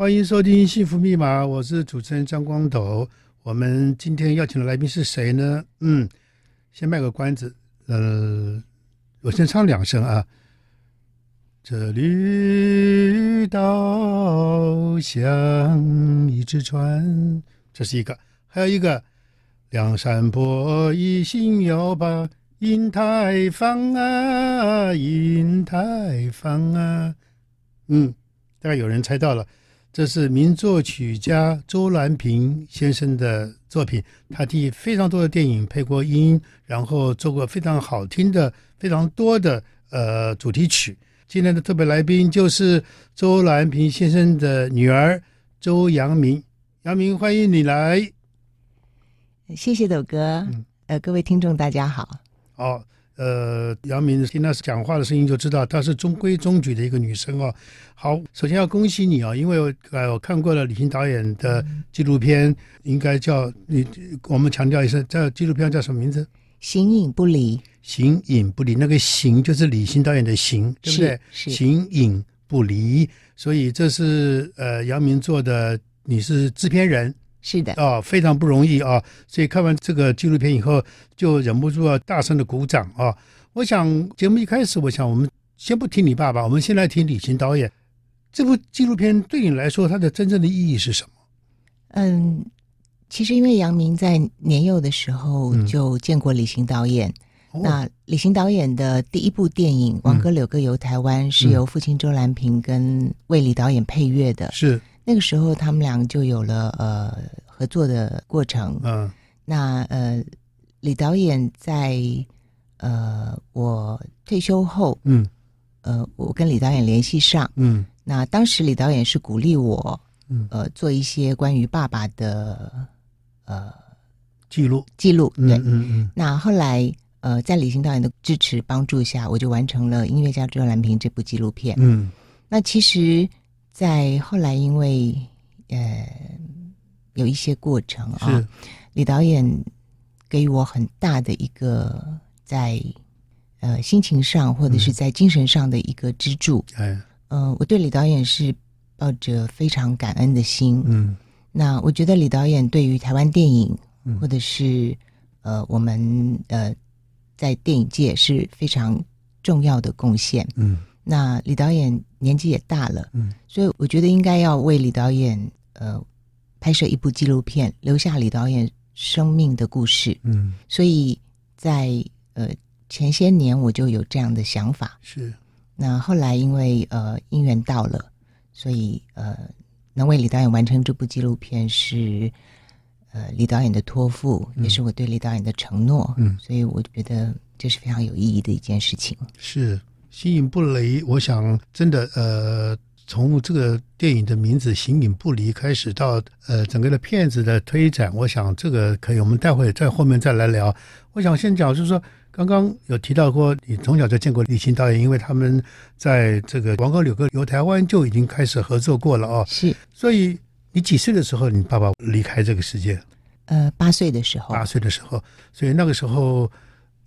欢迎收听《幸福密码》，我是主持人张光斗。我们今天邀请的来宾是谁呢？嗯，先卖个关子，呃，我先唱两声啊。这绿岛像一只船，这是一个，还有一个，梁山伯一心要把银台放啊，银台放啊。嗯，大概有人猜到了。这是名作曲家周兰平先生的作品，他替非常多的电影配过音，然后做过非常好听的、非常多的呃主题曲。今天的特别来宾就是周兰平先生的女儿周扬明，扬明欢迎你来。谢谢斗哥，呃，各位听众大家好。好。呃，杨明听她讲话的声音就知道她是中规中矩的一个女生哦。好，首先要恭喜你哦，因为我呃我看过了李欣导演的纪录片，应该叫你我们强调一下，这纪录片叫什么名字？形影不离。形影不离，那个形就是李欣导演的形，对不对？是。形影不离，所以这是呃杨明做的，你是制片人。是的啊、哦，非常不容易啊！所以看完这个纪录片以后，就忍不住要大声的鼓掌啊！我想节目一开始，我想我们先不听你爸爸，我们先来听李行导演这部纪录片对你来说，它的真正的意义是什么？嗯，其实因为杨明在年幼的时候就见过李行导演，嗯、那李行导演的第一部电影《王哥柳哥游台湾》是由父亲周兰平跟魏理导演配乐的，是。那个时候，他们俩就有了呃合作的过程。嗯，那呃，李导演在呃我退休后，嗯，呃，我跟李导演联系上，嗯，那当时李导演是鼓励我，嗯，呃，做一些关于爸爸的呃记录记录，对，嗯嗯，嗯。那后来呃，在李行导演的支持帮助下，我就完成了《音乐家周兰平》这部纪录片。嗯，那其实。在后来，因为呃有一些过程啊，李导演给予我很大的一个在呃心情上或者是在精神上的一个支柱。嗯，呃，我对李导演是抱着非常感恩的心。嗯，那我觉得李导演对于台湾电影或者是呃我们呃在电影界是非常重要的贡献。嗯。那李导演年纪也大了，嗯，所以我觉得应该要为李导演呃拍摄一部纪录片，留下李导演生命的故事，嗯，所以在呃前些年我就有这样的想法，是。那后来因为呃姻缘到了，所以呃能为李导演完成这部纪录片是呃李导演的托付，嗯，也是我对李导演的承诺，嗯，所以我觉得这是非常有意义的一件事情，是。形影不离，我想真的，呃，从这个电影的名字“形影不离”开始，到呃整个的片子的推展，我想这个可以，我们待会在后面再来聊。我想先讲，就是说，刚刚有提到过，你从小就见过李行导演，因为他们在这个《王哥柳哥游台湾》就已经开始合作过了哦。是，所以你几岁的时候，你爸爸离开这个世界？呃，八岁的时候。八岁的时候，所以那个时候，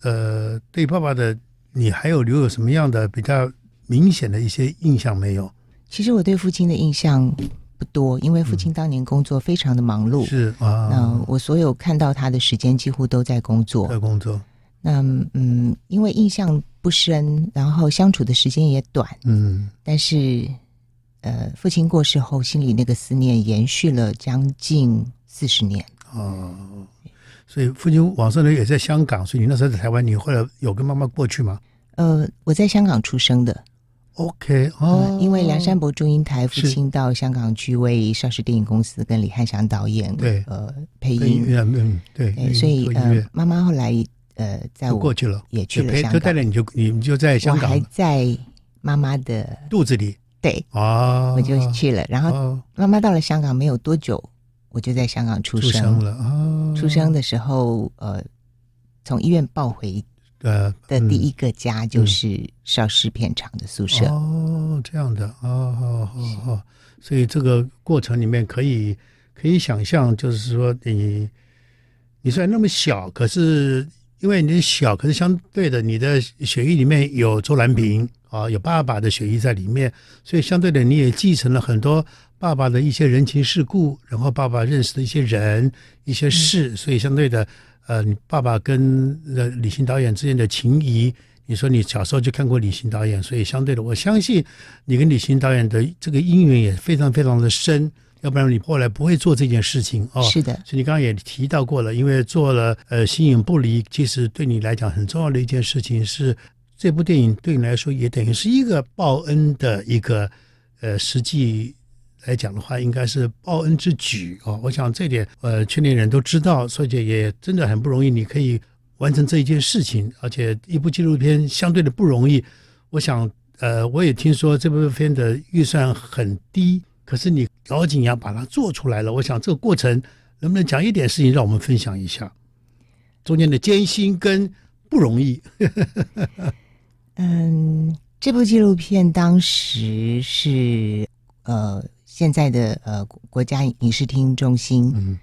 呃，对爸爸的。你还有留有什么样的比较明显的一些印象没有？其实我对父亲的印象不多，因为父亲当年工作非常的忙碌。是啊，那我所有看到他的时间几乎都在工作。在工作。那嗯，因为印象不深，然后相处的时间也短。嗯。但是，呃，父亲过世后，心里那个思念延续了将近四十年。哦。所以父亲往生的也在香港，所以你那时候在台湾，你后来有跟妈妈过去吗？呃，我在香港出生的。OK，哦、呃，因为梁山伯祝英台父亲到香港去为邵氏电影公司跟李翰祥导演对。呃配音，嗯对，对，所以呃妈妈后来呃在我过去了，也去了香港，就带着你就你就在香港，我还在妈妈的肚子里，对啊，我就去了，然后妈妈到了香港没有多久。我就在香港出生，出生了啊！出生的时候，呃，从医院抱回呃的第一个家就是邵氏片厂的宿舍。哦，这样的，哦哦哦哦，所以这个过程里面可以可以想象，就是说你你虽然那么小，可是因为你小，可是相对的，你的血液里面有周兰平啊，有爸爸的血液在里面，所以相对的你也继承了很多。爸爸的一些人情世故，然后爸爸认识的一些人、一些事，嗯、所以相对的，呃，你爸爸跟呃李行导演之间的情谊，你说你小时候就看过李行导演，所以相对的，我相信你跟李行导演的这个姻缘也非常非常的深。要不然你后来不会做这件事情哦。是的，所以你刚刚也提到过了，因为做了呃形影不离，其实对你来讲很重要的一件事情是，这部电影对你来说也等于是一个报恩的一个呃实际来讲的话，应该是报恩之举哦。我想这点呃圈内人都知道，所以也真的很不容易，你可以完成这一件事情，而且一部纪录片相对的不容易。我想呃我也听说这部片的预算很低。可是你咬紧牙把它做出来了，我想这个过程能不能讲一点事情让我们分享一下中间的艰辛跟不容易？嗯，这部纪录片当时是呃现在的呃国家影视厅中心，嗯。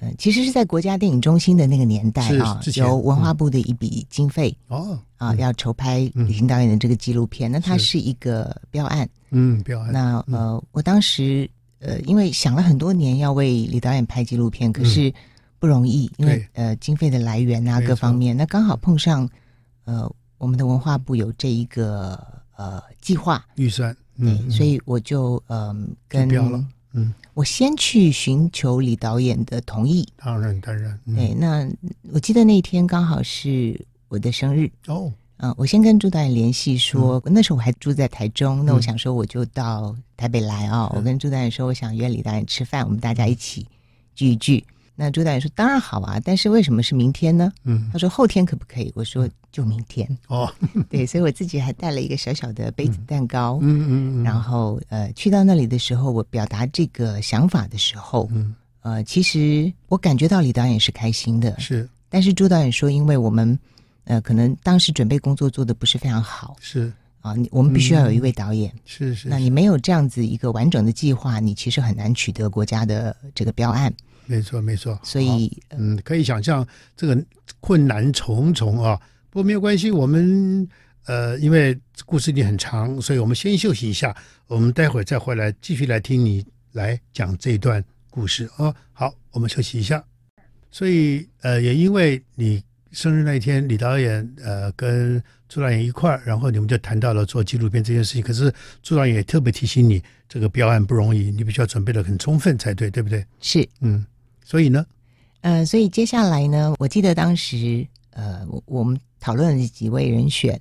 呃，其实是在国家电影中心的那个年代啊，由文化部的一笔经费哦。啊，要筹拍李行导演的这个纪录片。那它是一个标案，嗯，标案。那呃，我当时呃，因为想了很多年要为李导演拍纪录片，可是不容易，因为呃，经费的来源啊，各方面，那刚好碰上呃，我们的文化部有这一个呃计划。预算，对，所以我就嗯跟。嗯，我先去寻求李导演的同意。当然，当然。嗯、对，那我记得那天刚好是我的生日哦。嗯，我先跟朱导演联系说，嗯、那时候我还住在台中，那我想说我就到台北来啊、哦。嗯、我跟朱导演说，我想约李导演吃饭，我们大家一起聚一聚。那朱导演说：“当然好啊，但是为什么是明天呢？”嗯，他说：“后天可不可以？”我说：“就明天。”哦，对，所以我自己还带了一个小小的杯子蛋糕。嗯嗯嗯。然后呃，去到那里的时候，我表达这个想法的时候，嗯呃，其实我感觉到李导演是开心的。是。但是朱导演说，因为我们呃可能当时准备工作做得不是非常好。是。啊，我们必须要有一位导演。是是。那你没有这样子一个完整的计划，你其实很难取得国家的这个标案。没错，没错。所以，嗯，可以想象这个困难重重啊。不过没有关系，我们呃，因为故事里很长，所以我们先休息一下。我们待会儿再回来继续来听你来讲这一段故事啊、哦。好，我们休息一下。所以，呃，也因为你生日那一天，李导演呃跟朱导演一块儿，然后你们就谈到了做纪录片这件事情。可是朱导演也特别提醒你，这个标案不容易，你必须要准备的很充分才对，对不对？是，嗯。所以呢，呃，所以接下来呢，我记得当时，呃，我我们讨论了几位人选，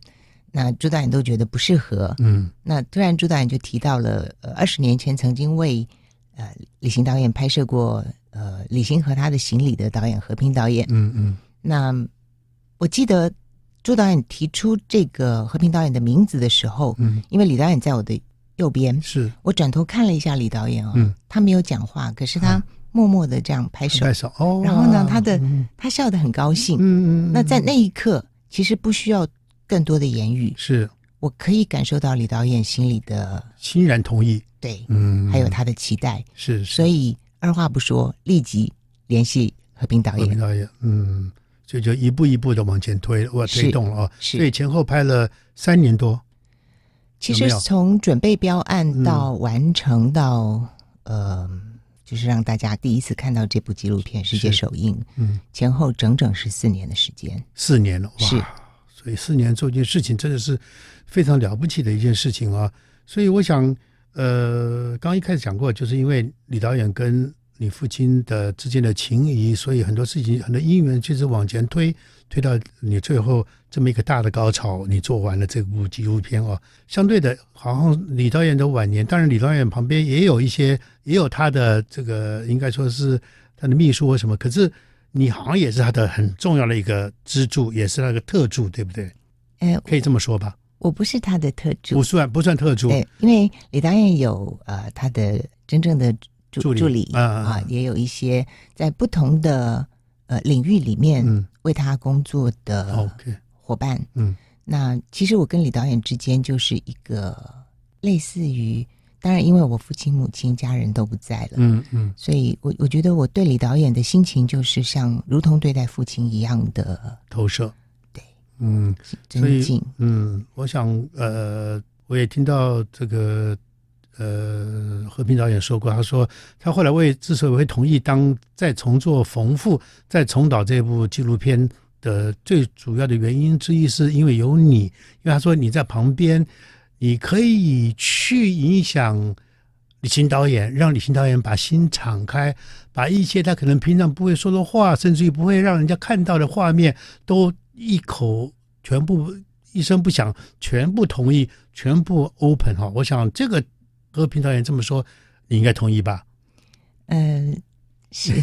那朱导演都觉得不适合，嗯，那突然朱导演就提到了，呃，二十年前曾经为呃李行导演拍摄过，呃，李行和他的行李的导演和平导演，嗯嗯，那我记得朱导演提出这个和平导演的名字的时候，嗯，因为李导演在我的右边，是。我转头看了一下李导演啊、哦，嗯，他没有讲话，可是他。嗯默默的这样拍手，拍手哦。然后呢，他的他笑得很高兴。嗯嗯。那在那一刻，其实不需要更多的言语，是我可以感受到李导演心里的欣然同意。对，嗯，还有他的期待。是。所以二话不说，立即联系和平导演。和平导演，嗯，所以就一步一步的往前推，我推动了啊。是。所以前后拍了三年多。其实从准备标案到完成到呃。就是让大家第一次看到这部纪录片世界首映，嗯，前后整整是四年的时间，四年了，哇，是，所以四年做一件事情真的是非常了不起的一件事情啊！所以我想，呃，刚一开始讲过，就是因为李导演跟你父亲的之间的情谊，所以很多事情很多因缘就是往前推，推到你最后这么一个大的高潮，你做完了这部纪录片哦。相对的，好像李导演的晚年，当然李导演旁边也有一些。也有他的这个，应该说是他的秘书或什么。可是你好像也是他的很重要的一个支柱，也是那个特助，对不对？哎，可以这么说吧。我不是他的特助，不算不算特助。对，因为李导演有呃他的真正的助助理，助理啊，啊，也有一些在不同的呃领域里面为他工作的伙伴。嗯，那其实我跟李导演之间就是一个类似于。当然，因为我父亲、母亲、家人都不在了，嗯嗯，所以我我觉得我对李导演的心情就是像如同对待父亲一样的投射，对，嗯，尊敬，嗯，我想，呃，我也听到这个，呃，和平导演说过，他说他后来为之所以会同意当再重做冯复、再重导这部纪录片的最主要的原因之一，是因为有你，因为他说你在旁边，你可以去影响李行导演，让李行导演把心敞开，把一些他可能平常不会说的话，甚至于不会让人家看到的画面，都一口全部一声不响，全部同意，全部 open 哈。我想这个。和平导演这么说，你应该同意吧？嗯、是。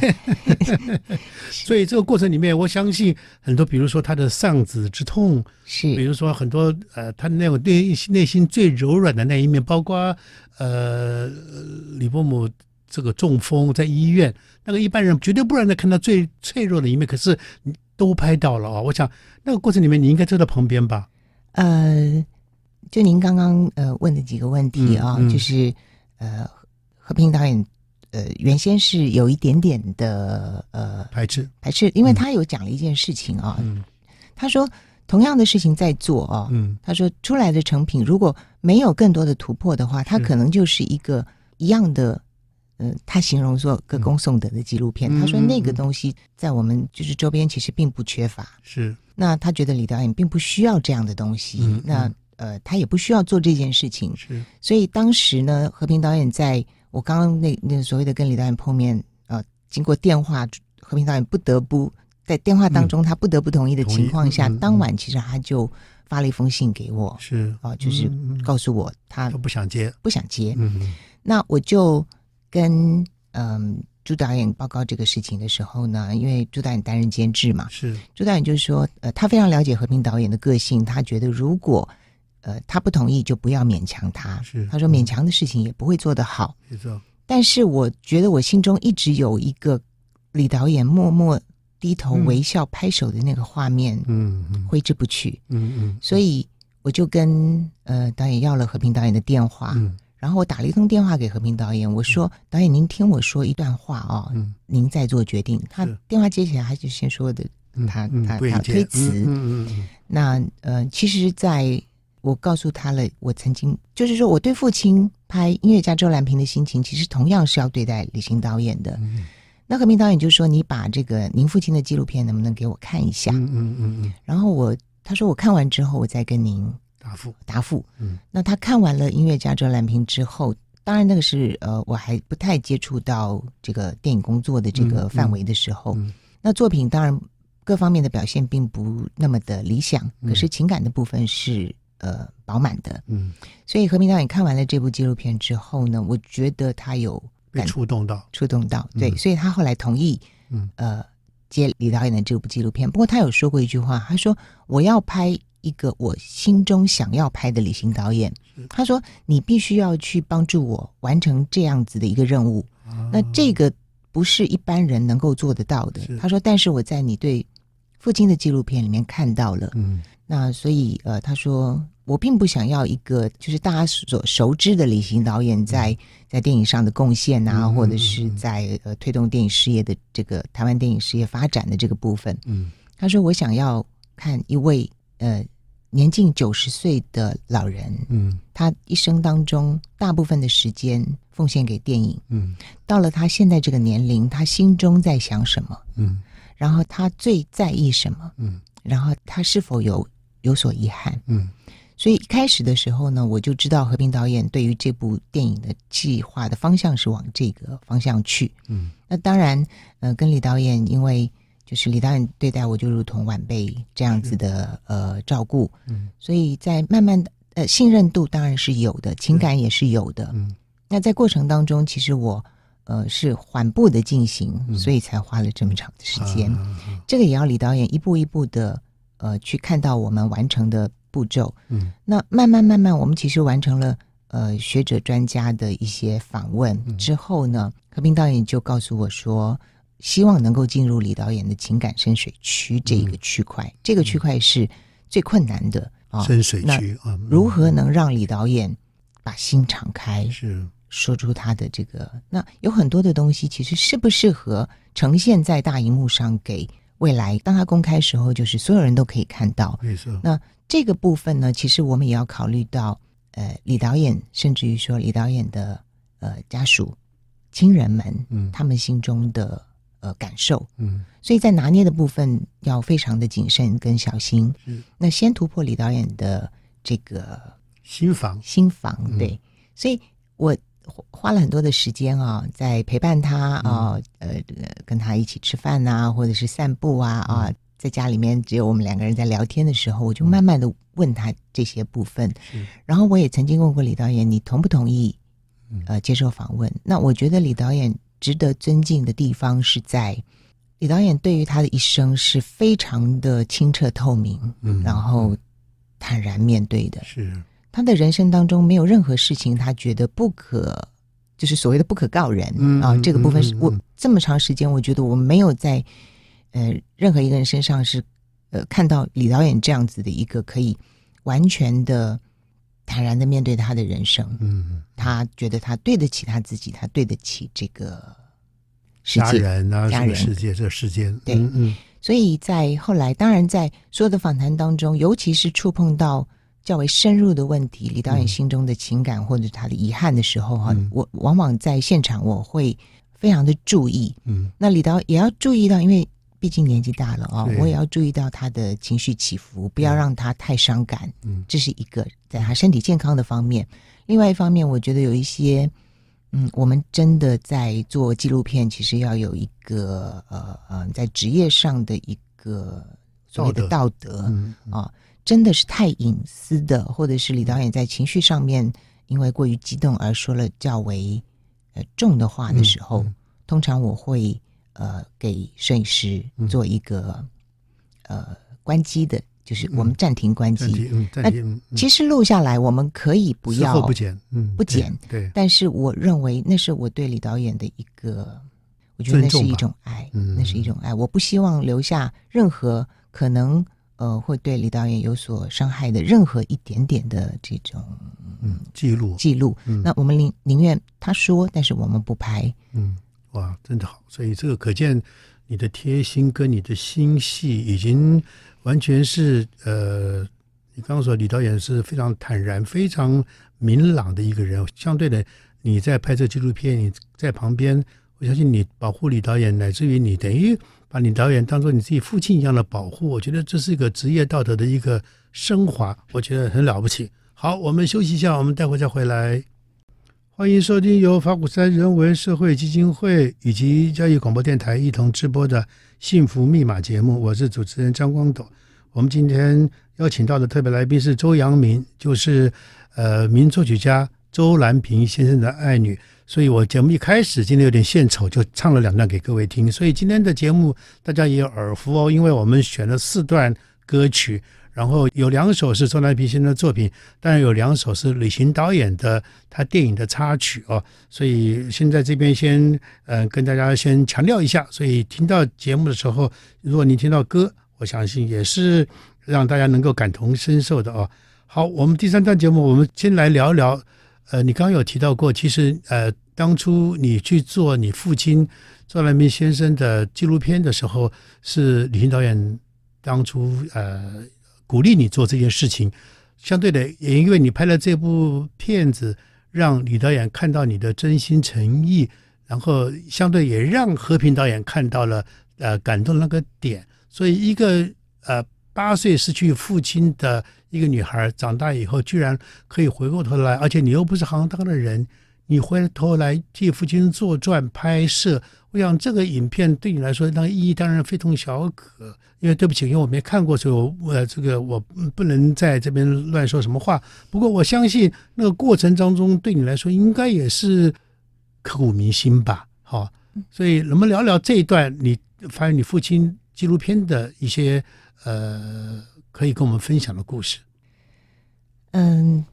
所以这个过程里面，我相信很多，比如说他的丧子之痛，是；比如说很多呃，他那种内内心最柔软的那一面，包括呃，李伯母这个中风在医院，那个一般人绝对不让他看到最脆弱的一面，可是你都拍到了啊！我想那个过程里面，你应该坐在旁边吧？呃。就您刚刚呃问的几个问题啊，嗯嗯、就是呃和平导演呃原先是有一点点的呃排斥。排斥，因为他有讲了一件事情啊，嗯、他说同样的事情在做啊，嗯、他说出来的成品如果没有更多的突破的话，他可能就是一个一样的，嗯，他形容说歌功颂德的纪录片，嗯、他说那个东西在我们就是周边其实并不缺乏，是，那他觉得李导演并不需要这样的东西，嗯、那。呃，他也不需要做这件事情，是。所以当时呢，和平导演在我刚刚那那所谓的跟李导演碰面，呃，经过电话，和平导演不得不在电话当中，他不得不同意的情况下，嗯、当晚其实他就发了一封信给我，是啊、呃，就是告诉我他不想接，不想接。嗯嗯。那我就跟嗯、呃、朱导演报告这个事情的时候呢，因为朱导演担任监制嘛，是。朱导演就是说，呃，他非常了解和平导演的个性，他觉得如果呃，他不同意就不要勉强他。是，他说勉强的事情也不会做得好。没错。但是我觉得我心中一直有一个李导演默默低头微笑拍手的那个画面，嗯嗯，挥之不去。嗯嗯。所以我就跟呃导演要了和平导演的电话，嗯，然后我打了一通电话给和平导演，我说导演您听我说一段话哦，嗯，您再做决定。他电话接起来，他就先说的，他他他推辞。嗯嗯。那呃，其实，在我告诉他了，我曾经就是说，我对父亲拍《音乐家周兰平》的心情，其实同样是要对待李行导演的。嗯、那和平导演就说：“你把这个您父亲的纪录片能不能给我看一下？”嗯嗯嗯嗯。然后我他说我看完之后，我再跟您答复答复。嗯。那他看完了《音乐家周兰平》之后，当然那个是呃我还不太接触到这个电影工作的这个范围的时候，那作品当然各方面的表现并不那么的理想，嗯、可是情感的部分是。呃，饱满的，嗯，所以和平导演看完了这部纪录片之后呢，我觉得他有被触动到，触动到，对，嗯、所以他后来同意，嗯，呃，接李导演的这部纪录片。不过他有说过一句话，他说：“我要拍一个我心中想要拍的旅行导演。”他说：“你必须要去帮助我完成这样子的一个任务。啊”那这个不是一般人能够做得到的。他说：“但是我在你对父亲的纪录片里面看到了，嗯，那所以呃，他说。”我并不想要一个就是大家所熟知的李行导演在在电影上的贡献啊，或者是在呃推动电影事业的这个台湾电影事业发展的这个部分。嗯，他说我想要看一位呃年近九十岁的老人，嗯，他一生当中大部分的时间奉献给电影，嗯，到了他现在这个年龄，他心中在想什么？嗯，然后他最在意什么？嗯，然后他是否有有所遗憾？嗯。所以一开始的时候呢，我就知道和平导演对于这部电影的计划的方向是往这个方向去。嗯，那当然，呃，跟李导演，因为就是李导演对待我就如同晚辈这样子的呃照顾，嗯，所以在慢慢的呃信任度当然是有的，情感也是有的。嗯，那在过程当中，其实我呃是缓步的进行，嗯，所以才花了这么长的时间。嗯，这个也要李导演一步一步的呃去看到我们完成的。步骤，嗯，那慢慢慢慢，我们其实完成了呃学者专家的一些访问之后呢，嗯、和平导演就告诉我说，希望能够进入李导演的情感深水区这一个区块，嗯、这个区块是最困难的啊，深水区啊，如何能让李导演把心敞开，是。说出他的这个，那有很多的东西，其实适不适合呈现在大荧幕上给未来，当他公开时候，就是所有人都可以看到，没错，那。这个部分呢，其实我们也要考虑到，呃，李导演甚至于说李导演的呃家属、亲人们，嗯，他们心中的呃感受，嗯，所以在拿捏的部分要非常的谨慎跟小心。嗯，那先突破李导演的这个心房，心房对，嗯、所以我花了很多的时间啊，在陪伴他啊，嗯、呃，跟他一起吃饭啊，或者是散步啊啊。嗯在家里面只有我们两个人在聊天的时候，我就慢慢的问他这些部分。嗯、然后我也曾经问过李导演，你同不同意呃接受访问？嗯、那我觉得李导演值得尊敬的地方是在李导演对于他的一生是非常的清澈透明，嗯，然后坦然面对的。是他的人生当中没有任何事情他觉得不可，就是所谓的不可告人、嗯、啊。这个部分是我这么长时间，我觉得我没有在。呃，任何一个人身上是，呃，看到李导演这样子的一个可以完全的坦然的面对他的人生，嗯，他觉得他对得起他自己，他对得起这个世界，家人啊，家人，世界，这世间，对，嗯，嗯，所以在后来，当然在所有的访谈当中，尤其是触碰到较为深入的问题，李导演心中的情感或者他的遗憾的时候，哈、嗯，我往往在现场我会非常的注意，嗯，那李导也要注意到，因为。毕竟年纪大了啊、哦，我也要注意到他的情绪起伏，不要让他太伤感。嗯，这是一个在他身体健康的方面。另外一方面，我觉得有一些，嗯，我们真的在做纪录片，其实要有一个呃呃，在职业上的一个所谓的道德。啊、嗯嗯。哦，真的是太隐私的，或者是李导演在情绪上面因为过于激动而说了较为呃重的话的时候，嗯嗯、通常我会。呃，给摄影师做一个、嗯、呃关机的，就是我们暂停关机。那其实录下来，我们可以不要不剪，嗯，不剪。对。但是我认为那是我对李导演的一个，我觉得那是一种爱，嗯，那是一种爱。我不希望留下任何可能呃会对李导演有所伤害的任何一点点的这种嗯记录记录。嗯、那我们宁宁愿他说，但是我们不拍。嗯。哇，真的好！所以这个可见你的贴心跟你的心细，已经完全是呃，你刚刚说李导演是非常坦然、非常明朗的一个人。相对的，你在拍摄纪录片，你在旁边，我相信你保护李导演，乃至于你等于把你导演当做你自己父亲一样的保护。我觉得这是一个职业道德的一个升华，我觉得很了不起。好，我们休息一下，我们待会再回来。欢迎收听由法鼓山人文社会基金会以及嘉义广播电台一同直播的《幸福密码》节目，我是主持人张光斗。我们今天邀请到的特别来宾是周扬明，就是呃名作曲家周兰平先生的爱女。所以我节目一开始今天有点献丑，就唱了两段给各位听。所以今天的节目大家也有耳福哦，因为我们选了四段歌曲。然后有两首是周南平先生的作品，当然有两首是李行导演的他电影的插曲哦。所以现在这边先呃跟大家先强调一下，所以听到节目的时候，如果你听到歌，我相信也是让大家能够感同身受的哦。好，我们第三段节目，我们先来聊一聊。呃，你刚刚有提到过，其实呃当初你去做你父亲周蓝萍先生的纪录片的时候，是李行导演当初呃。鼓励你做这件事情，相对的也因为你拍了这部片子，让李导演看到你的真心诚意，然后相对也让和平导演看到了呃感动那个点，所以一个呃八岁失去父亲的一个女孩，长大以后居然可以回过头来，而且你又不是行当的人，你回头来替父亲作传拍摄。我想这个影片对你来说，那个意义当然非同小可。因为对不起，因为我没看过，所以我呃，这个我不能在这边乱说什么话。不过我相信那个过程当中，对你来说应该也是刻骨铭心吧。好，所以能不能聊聊这一段你发现你父亲纪录片的一些呃，可以跟我们分享的故事？嗯，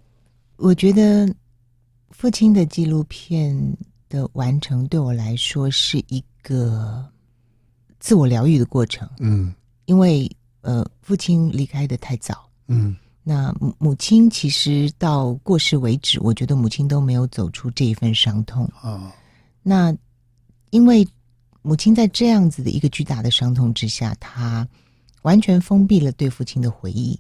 我觉得父亲的纪录片。的完成对我来说是一个自我疗愈的过程。嗯，因为呃，父亲离开的太早。嗯，那母母亲其实到过世为止，我觉得母亲都没有走出这一份伤痛。哦，那因为母亲在这样子的一个巨大的伤痛之下，她完全封闭了对父亲的回忆。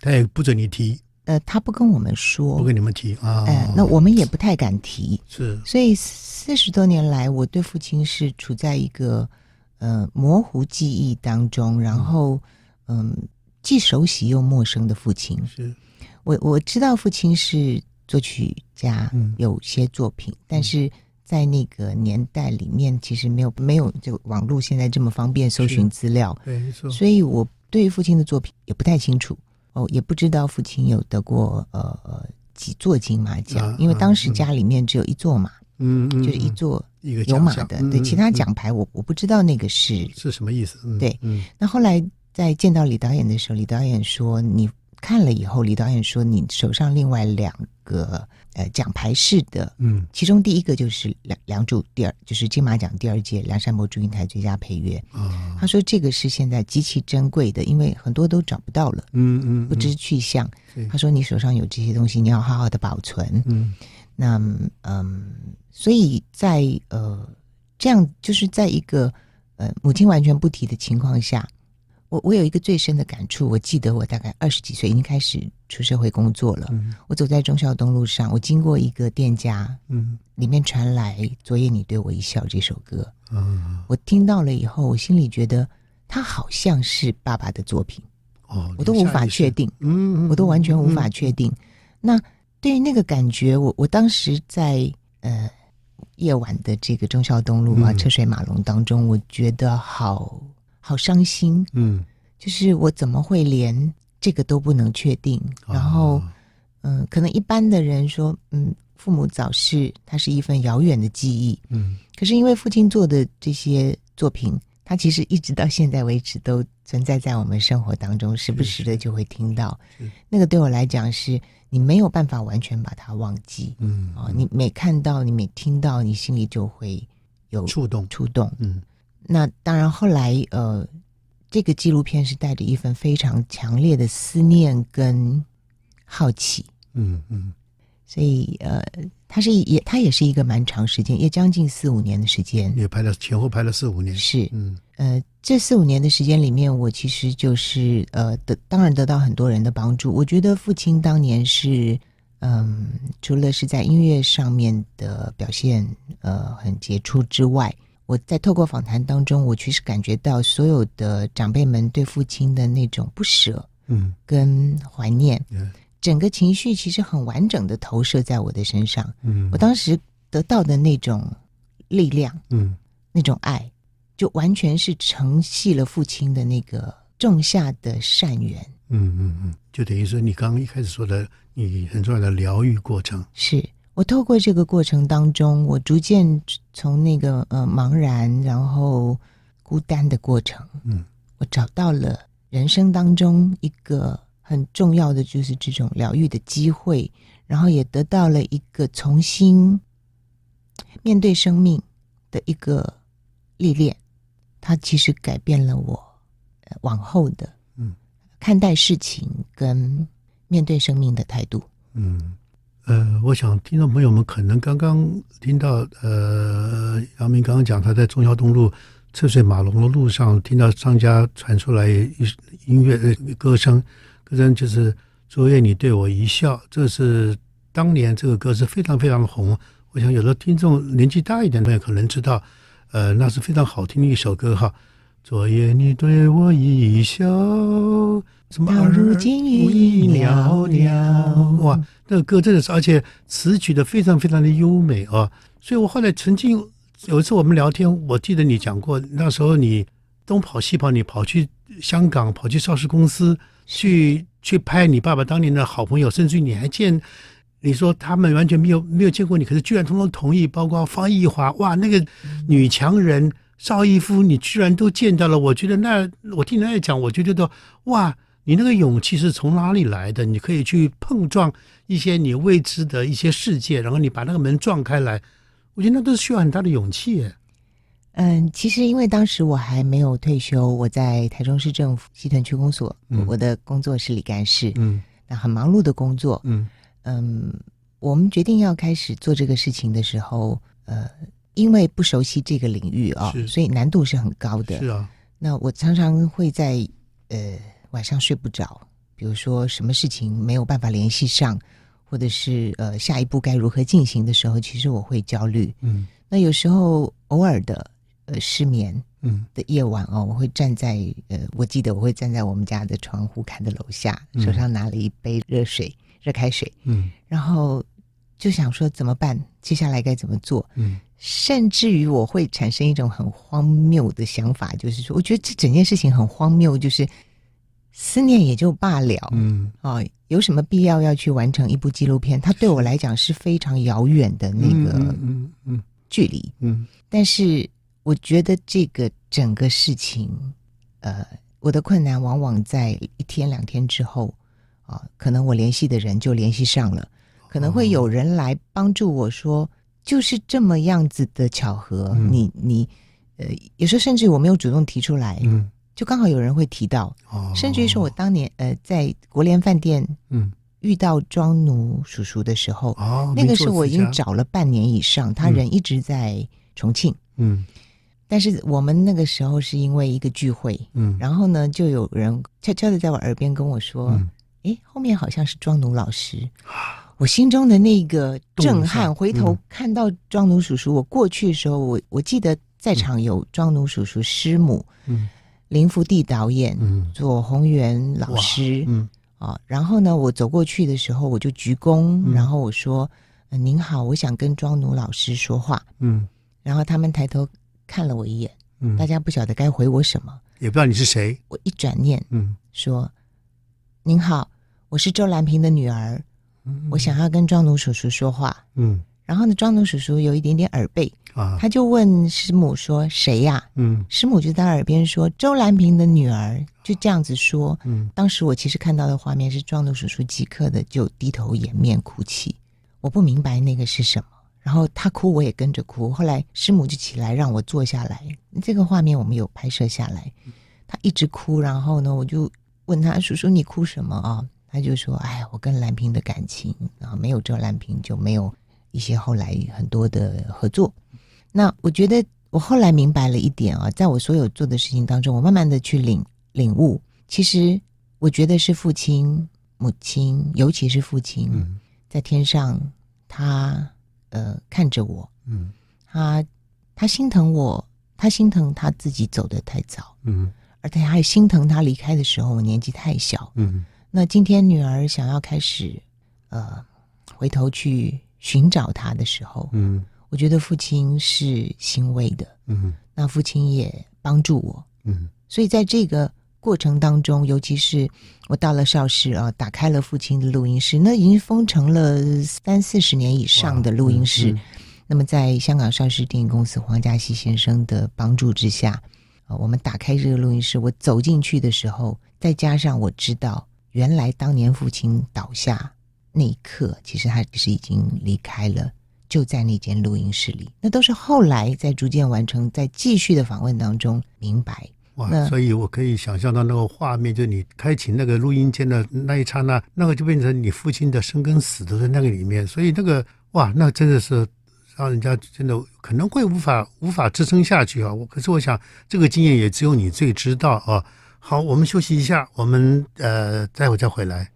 他也不准你提。呃，他不跟我们说，不跟你们提啊。哎、呃，那我们也不太敢提。是，所以四十多年来，我对父亲是处在一个呃模糊记忆当中，然后嗯、呃，既熟悉又陌生的父亲。是，我我知道父亲是作曲家，嗯、有些作品，但是在那个年代里面，其实没有没有就网络现在这么方便搜寻资料。对，没错。所以我对于父亲的作品也不太清楚。哦，也不知道父亲有得过呃几座金马奖，啊、因为当时家里面只有一座嘛，嗯嗯，就是一座一个有马的，嗯、对，其他奖牌我、嗯、我不知道那个是是什么意思。嗯、对，嗯，那后来在见到李导演的时候，李导演说你看了以后，李导演说你手上另外两个。呃，奖牌式的，嗯，其中第一个就是《梁梁祝》，第二就是金马奖第二届梁山伯祝英台最佳配乐。啊，他说这个是现在极其珍贵的，因为很多都找不到了，嗯嗯，不知去向。嗯、他说你手上有这些东西，你要好好的保存。嗯，那嗯，所以在呃这样就是在一个呃母亲完全不提的情况下。我我有一个最深的感触，我记得我大概二十几岁已经开始出社会工作了。嗯、我走在忠孝东路上，我经过一个店家，嗯，里面传来《昨夜你对我一笑》这首歌。嗯，我听到了以后，我心里觉得它好像是爸爸的作品。哦，我都无法确定。嗯，我都完全无法确定。嗯、那对于那个感觉，我我当时在呃夜晚的这个忠孝东路啊，车水马龙当中，我觉得好。好伤心，嗯，就是我怎么会连这个都不能确定？然后，嗯、呃，可能一般的人说，嗯，父母早逝，它是一份遥远的记忆，嗯，可是因为父亲做的这些作品，他其实一直到现在为止都存在在我们生活当中，时不时的就会听到。那个对我来讲，是你没有办法完全把它忘记，嗯，啊、哦，你每看到，你每听到，你心里就会有触动，触动，嗯。那当然，后来呃，这个纪录片是带着一份非常强烈的思念跟好奇，嗯嗯，所以呃，它是也它也是一个蛮长时间，也将近四五年的时间，也拍了前后拍了四五年，是，嗯呃，这四五年的时间里面，我其实就是呃得当然得到很多人的帮助。我觉得父亲当年是嗯、呃，除了是在音乐上面的表现呃很杰出之外。我在透过访谈当中，我其实感觉到所有的长辈们对父亲的那种不舍，嗯，跟怀念，嗯，整个情绪其实很完整的投射在我的身上，嗯，我当时得到的那种力量，嗯，那种爱，就完全是承系了父亲的那个种下的善缘，嗯嗯嗯，就等于说你刚刚一开始说的，你很重要的疗愈过程。是。我透过这个过程当中，我逐渐从那个呃茫然，然后孤单的过程，嗯，我找到了人生当中一个很重要的，就是这种疗愈的机会，然后也得到了一个重新面对生命的一个历练。它其实改变了我往后的嗯看待事情跟面对生命的态度，嗯。呃，我想听众朋友们可能刚刚听到，呃，杨明刚刚讲他在忠孝东路车水马龙的路上听到商家传出来一音乐的歌声，歌声就是昨夜你对我一笑，这是当年这个歌是非常非常红。我想有的听众年纪大一点的朋友可能知道，呃，那是非常好听的一首歌哈。昨夜你对我一笑，什么？到如今已寥寥。哇，那个歌真的是，而且词曲的非常非常的优美啊！所以我后来曾经有一次我们聊天，我记得你讲过，那时候你东跑西跑，你跑去香港，跑去邵氏公司去去拍你爸爸当年的好朋友，甚至于你还见，你说他们完全没有没有见过你，可是居然通通同意，包括方逸华，哇，那个女强人。邵逸夫，你居然都见到了！我觉得那我听人家讲，我就觉得哇，你那个勇气是从哪里来的？你可以去碰撞一些你未知的一些世界，然后你把那个门撞开来，我觉得那都是需要很大的勇气。嗯，其实因为当时我还没有退休，我在台中市政府西屯区公所，嗯、我的工作是理干事，嗯，那很忙碌的工作，嗯嗯，我们决定要开始做这个事情的时候，呃。因为不熟悉这个领域啊、哦，所以难度是很高的。是啊，那我常常会在呃晚上睡不着，比如说什么事情没有办法联系上，或者是呃下一步该如何进行的时候，其实我会焦虑。嗯，那有时候偶尔的呃失眠，嗯。的夜晚哦，我会站在呃，我记得我会站在我们家的窗户看着楼下，手上拿了一杯热水、热开水，嗯，然后就想说怎么办，接下来该怎么做？嗯，甚至于我会产生一种很荒谬的想法，就是说，我觉得这整件事情很荒谬，就是。思念也就罢了，嗯，哦，有什么必要要去完成一部纪录片？它对我来讲是非常遥远的那个嗯嗯距离，嗯，但是我觉得这个整个事情，呃，我的困难往往在一天两天之后，啊、呃，可能我联系的人就联系上了，可能会有人来帮助我说，就是这么样子的巧合，嗯、你你，呃，有时候甚至我没有主动提出来，嗯。就刚好有人会提到，哦、甚至于说我当年呃在国联饭店嗯。遇到庄奴叔叔的时候，哦，那个时候我已经找了半年以上，他人一直在重庆，嗯，但是我们那个时候是因为一个聚会，嗯，然后呢就有人悄悄的在我耳边跟我说，哎、嗯，后面好像是庄奴老师，我心中的那个震撼，回头看到庄奴叔叔，我过去的时候，我我记得在场有庄奴叔叔师母，嗯。林福地导演，嗯，左宏元老师，嗯，啊，然后呢，我走过去的时候，我就鞠躬，嗯、然后我说、呃：“您好，我想跟庄奴老师说话。”嗯，然后他们抬头看了我一眼，嗯，大家不晓得该回我什么，也不知道你是谁。我一转念，嗯，说：“您好，我是周兰萍的女儿，嗯、我想要跟庄奴叔叔说话。”嗯，然后呢，庄奴叔叔有一点点耳背。啊，他就问师母说：“谁呀？”嗯，师母就在耳边说：“周兰平的女儿。”就这样子说。嗯，当时我其实看到的画面是庄奴叔叔即刻的就低头掩面哭泣。我不明白那个是什么，然后他哭我也跟着哭。后来师母就起来让我坐下来，这个画面我们有拍摄下来。他一直哭，然后呢，我就问他：“叔叔，你哭什么啊？”他就说：“哎，我跟兰萍的感情啊，没有周兰萍就没有一些后来很多的合作。”那我觉得我后来明白了一点啊，在我所有做的事情当中，我慢慢的去领领悟，其实我觉得是父亲、母亲，尤其是父亲，嗯、在天上，他呃看着我，嗯，他他心疼我，他心疼他自己走的太早，嗯，而且还心疼他离开的时候我年纪太小，嗯，那今天女儿想要开始呃回头去寻找他的时候，嗯。我觉得父亲是欣慰的，嗯，那父亲也帮助我，嗯，所以在这个过程当中，尤其是我到了邵氏啊，打开了父亲的录音室，那已经封成了三四十年以上的录音室。嗯嗯、那么在香港邵氏电影公司黄家熙先生的帮助之下，啊，我们打开这个录音室，我走进去的时候，再加上我知道，原来当年父亲倒下那一刻，其实他是已经离开了。就在那间录音室里，那都是后来在逐渐完成，在继续的访问当中明白。哇，所以我可以想象到那个画面，就你开启那个录音间的那一刹那，那个就变成你父亲的生跟死都在那个里面。所以那个哇，那真的是让人家真的可能会无法无法支撑下去啊。我可是我想这个经验也只有你最知道啊。好，我们休息一下，我们呃待会再回来。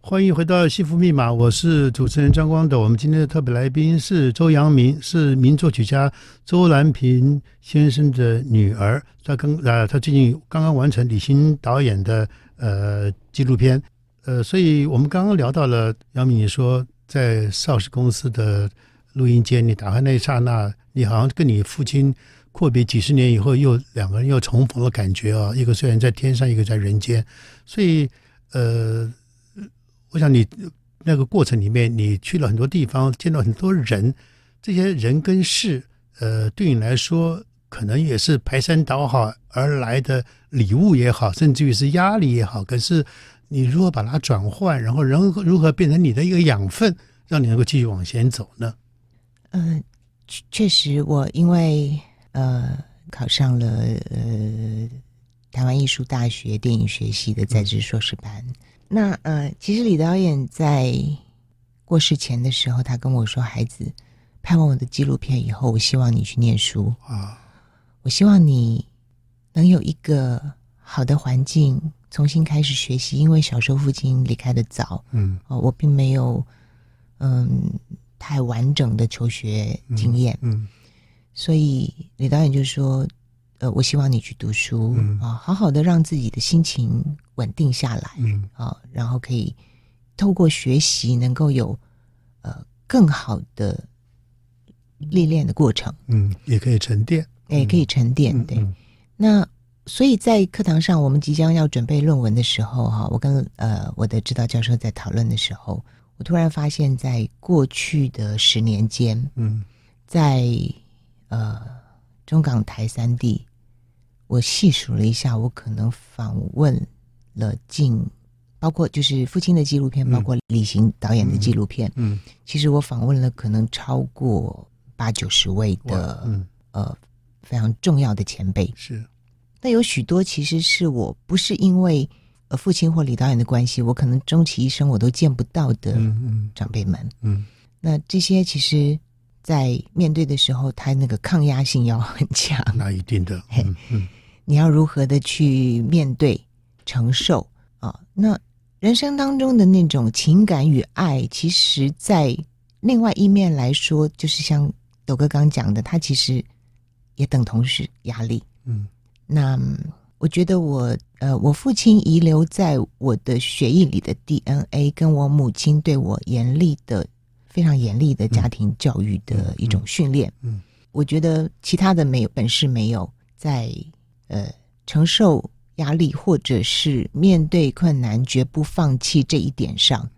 欢迎回到《幸福密码》，我是主持人张光斗。我们今天的特别来宾是周扬明，是名作曲家周兰萍先生的女儿。他刚呃，他最近刚刚完成李行导演的呃纪录片。呃，所以我们刚刚聊到了扬明，你说在邵氏公司的录音间，你打开那一刹那，你好像跟你父亲阔别几十年以后，又两个人又重逢的感觉啊。一个虽然在天上，一个在人间。所以呃。我想你那个过程里面，你去了很多地方，见到很多人，这些人跟事，呃，对你来说可能也是排山倒海而来的礼物也好，甚至于是压力也好。可是你如何把它转换，然后人如何变成你的一个养分，让你能够继续往前走呢？嗯、呃，确实，我因为呃考上了呃台湾艺术大学电影学系的在职硕士班。嗯。那呃，其实李导演在过世前的时候，他跟我说：“孩子，拍完我的纪录片以后，我希望你去念书。啊，我希望你能有一个好的环境，重新开始学习，因为小时候父亲离开的早，嗯，哦，我并没有嗯太完整的求学经验，嗯，嗯，所以李导演就说，呃，我希望你去读书啊，嗯，好好的让自己的心情稳定下来，嗯，啊，然后可以透过学习能够有呃更好的历练的过程，嗯，也可以沉淀，也可以沉淀，嗯，对，嗯，那。所以在课堂上，我们即将要准备论文的时候，哈，我跟呃我的指导教授在讨论的时候，我突然发现，在过去的十年间，嗯，在呃中港台三地，我细数了一下，我可能访问了近，包括就是父亲的纪录片，包括李行导演的纪录片，嗯，其实我访问了可能超过八九十位的，嗯，呃非常重要的前辈，是。那有许多其实是我不是因为呃父亲或李导演的关系，我可能终其一生我都见不到的长辈们。嗯，嗯，那这些其实，在面对的时候，他那个抗压性要很强。那一定的。嗯嗯，你要如何的去面对、承受啊？那人生当中的那种情感与爱，其实，在另外一面来说，就是像斗哥刚讲的，他其实也等同是压力。嗯。那我觉得我呃，我父亲遗留在我的血液里的 DNA，跟我母亲对我严厉的、非常严厉的家庭教育的一种训练，嗯，嗯，我觉得其他的没有本事，没有在呃承受压力或者是面对困难绝不放弃这一点上，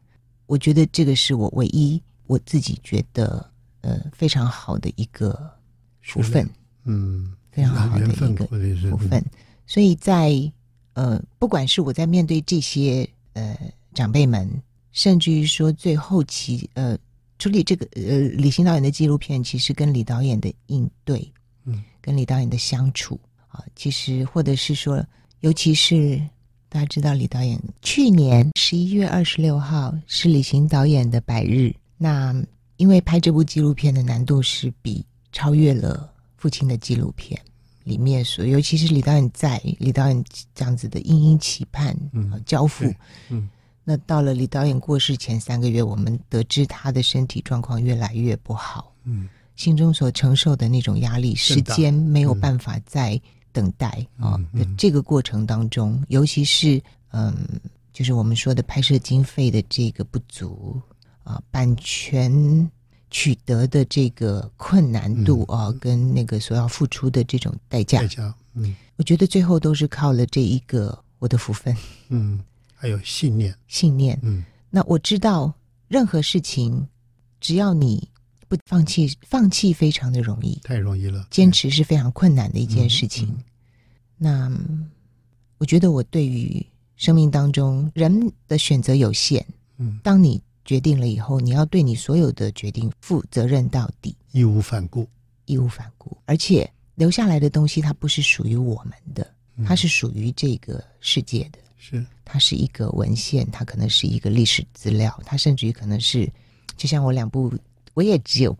我觉得这个是我唯一我自己觉得呃非常好的一个福分，嗯。非常好的一个福分，所以在呃，不管是我在面对这些呃长辈们，甚至于说最后期呃处理这个呃李行导演的纪录片，其实跟李导演的应对，嗯，跟李导演的相处啊，其实或者是说，尤其是大家知道李导演去年十一月二十六号是李行导演的百日，那因为拍这部纪录片的难度是比超越了。父亲的纪录片里面所，尤其是李导演在李导演这样子的殷殷期盼、嗯、交付，嗯，那到了李导演过世前三个月，我们得知他的身体状况越来越不好，嗯，心中所承受的那种压力，时间没有办法再等待啊。嗯。哦、这个过程当中，尤其是嗯，就是我们说的拍摄经费的这个不足啊，版权。取得的这个困难度啊，嗯、跟那个所要付出的这种代价，代价，嗯，我觉得最后都是靠了这一个我的福分，嗯，还有信念，信念，嗯，那我知道任何事情，只要你不放弃，放弃非常的容易，太容易了，坚持是非常困难的一件事情。嗯嗯、那我觉得我对于生命当中人的选择有限，嗯，当你。决定了以后，你要对你所有的决定负责任到底，义无反顾，义无反顾。而且留下来的东西，它不是属于我们的，它是属于这个世界的。是、嗯，它是一个文献，它可能是一个历史资料，它甚至于可能是，就像我两部，我也只有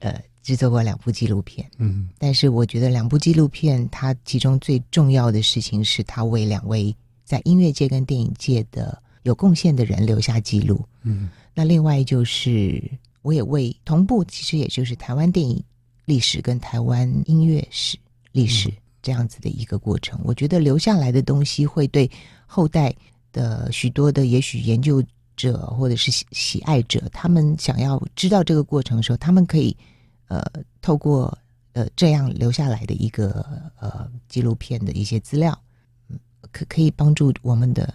呃制作过两部纪录片，嗯，但是我觉得两部纪录片，它其中最重要的事情是，它为两位在音乐界跟电影界的有贡献的人留下记录，嗯。那另外就是，我也为同步，其实也就是台湾电影历史跟台湾音乐史历史这样子的一个过程。嗯、我觉得留下来的东西会对后代的许多的也许研究者或者是喜喜爱者，他们想要知道这个过程的时候，他们可以呃透过呃这样留下来的一个呃纪录片的一些资料，可可以帮助我们的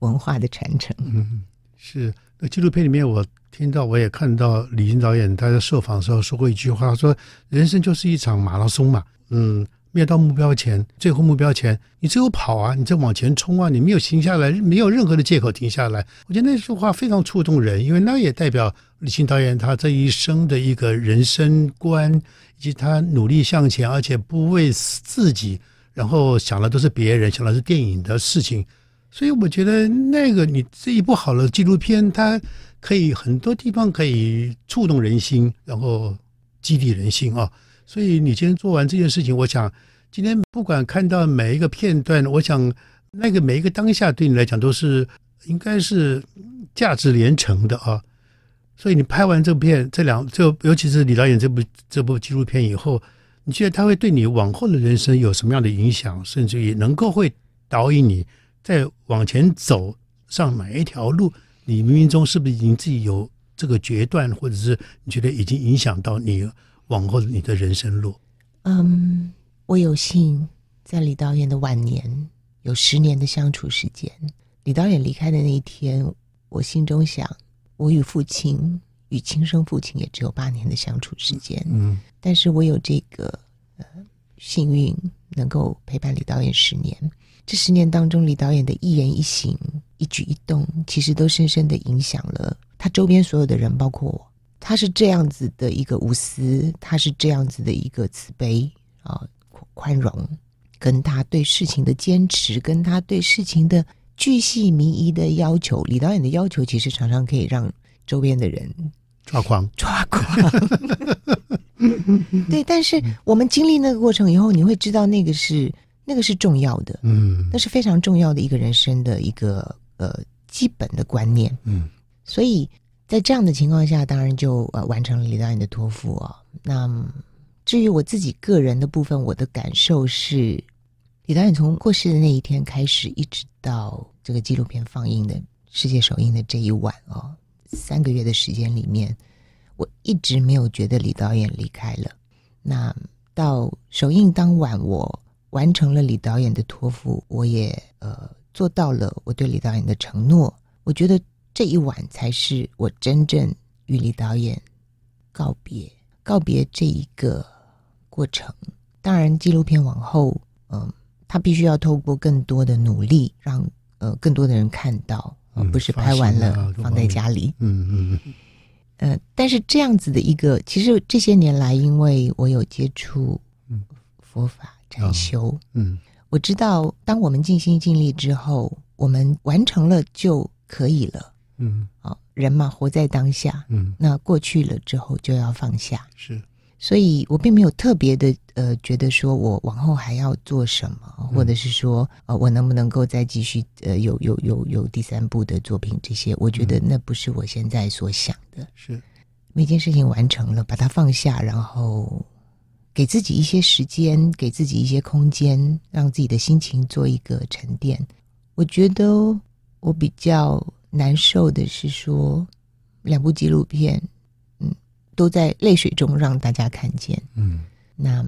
文化的传承。嗯，是。那纪录片里面，我听到，我也看到李行导演他在受访的时候说过一句话，说：“人生就是一场马拉松嘛，嗯，没有到目标前，最后目标前，你只有跑啊，你在往前冲啊，你没有停下来，没有任何的借口停下来。”我觉得那句话非常触动人，因为那也代表李行导演他这一生的一个人生观，以及他努力向前，而且不为自己，然后想的都是别人，想的是电影的事情。所以我觉得那个你这一部好的纪录片，它可以很多地方可以触动人心，然后激励人心啊。所以你今天做完这件事情，我想今天不管看到每一个片段，我想那个每一个当下对你来讲都是应该是价值连城的啊。所以你拍完这部片，这两这尤其是李导演这部这部纪录片以后，你觉得他会对你往后的人生有什么样的影响，甚至于能够会导引你再往前走上哪一条路？你冥冥中是不是已经自己有这个决断，或者是你觉得已经影响到你往后你的人生路？嗯，我有幸在李导演的晚年有十年的相处时间。李导演离开的那一天，我心中想。我与父亲与亲生父亲也只有八年的相处时间，嗯，但是我有这个呃幸运能够陪伴李导演十年。这十年当中，李导演的一言一行、一举一动，其实都深深的影响了他周边所有的人，包括我。他是这样子的一个无私，他是这样子的一个慈悲啊、宽容，跟他对事情的坚持，跟他对事情的。巨细靡遗的要求，李导演的要求其实常常可以让周边的人抓狂，抓狂。对，但是我们经历那个过程以后，你会知道那个是那个是重要的，嗯，那是非常重要的一个人生的一个呃基本的观念，嗯。所以在这样的情况下，当然就呃完成了李导演的托付啊。那至于我自己个人的部分，我的感受是。李导演从过世的那一天开始，一直到这个纪录片放映的世界首映的这一晚哦，三个月的时间里面，我一直没有觉得李导演离开了。那到首映当晚，我完成了李导演的托付，我也呃做到了我对李导演的承诺。我觉得这一晚才是我真正与李导演告别、告别这一个过程。当然，纪录片往后，嗯、呃。他必须要透过更多的努力，让呃更多的人看到，不是拍完了放在家里。嗯嗯嗯。呃，但是这样子的一个，其实这些年来，因为我有接触佛法禅修，嗯，嗯我知道，当我们尽心尽力之后，我们完成了就可以了。嗯，啊，人嘛，活在当下。嗯，那过去了之后就要放下。是。所以我并没有特别的呃，觉得说我往后还要做什么，或者是说呃，我能不能够再继续呃，有有有有第三部的作品这些，我觉得那不是我现在所想的。是，每件事情完成了，把它放下，然后给自己一些时间，给自己一些空间，让自己的心情做一个沉淀。我觉得我比较难受的是说两部纪录片。嗯都在泪水中让大家看见。嗯，那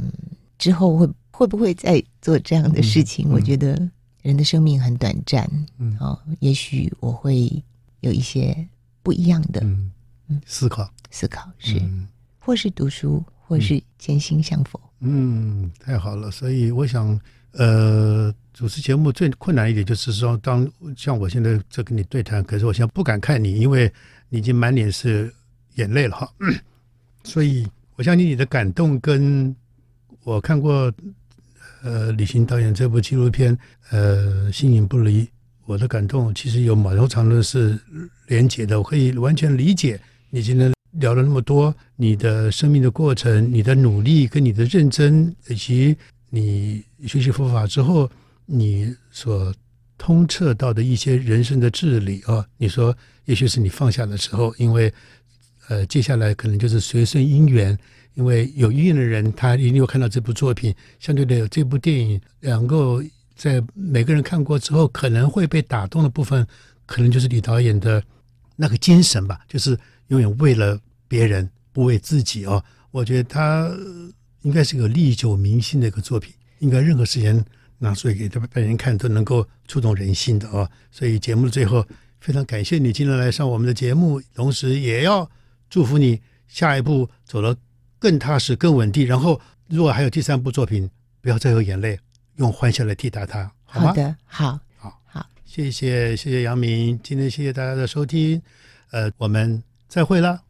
之后会会不会再做这样的事情？我觉得人的生命很短暂。嗯，哦，也许我会有一些不一样的嗯思考。思考是，嗯、或是读书，或是潜心向佛。嗯，太好了。所以我想，呃，主持节目最困难一点就是说，当像我现在在跟你对谈，可是我现在不敢看你，因为你已经满脸是眼泪了哈。所以，我相信你的感动，跟我看过呃李行导演这部纪录片呃《形影不离》，我的感动其实有某种程度是连结的。我可以完全理解你今天聊了那么多，你的生命的过程、你的努力跟你的认真，以及你学习佛法之后你所通彻到的一些人生的智理啊。你说，也许是你放下的时候，因为。呃，接下来可能就是随顺因缘，因为有因缘的人，他一定会看到这部作品。相对的，这部电影能够在每个人看过之后，可能会被打动的部分，可能就是李导演的那个精神吧，就是永远为了别人，不为自己哦。我觉得他应该是个历久弥新的一个作品，应该任何时间拿出来给他们人看，都能够触动人心的哦。所以节目的最后，非常感谢你今天来上我们的节目，同时也要。祝福你下一步走得更踏实、更稳定。然后，如果还有第三部作品，不要再有眼泪，用欢笑来替代它，好吗？好的，好，好，好，谢谢，谢谢杨明，今天谢谢大家的收听，呃，我们再会了。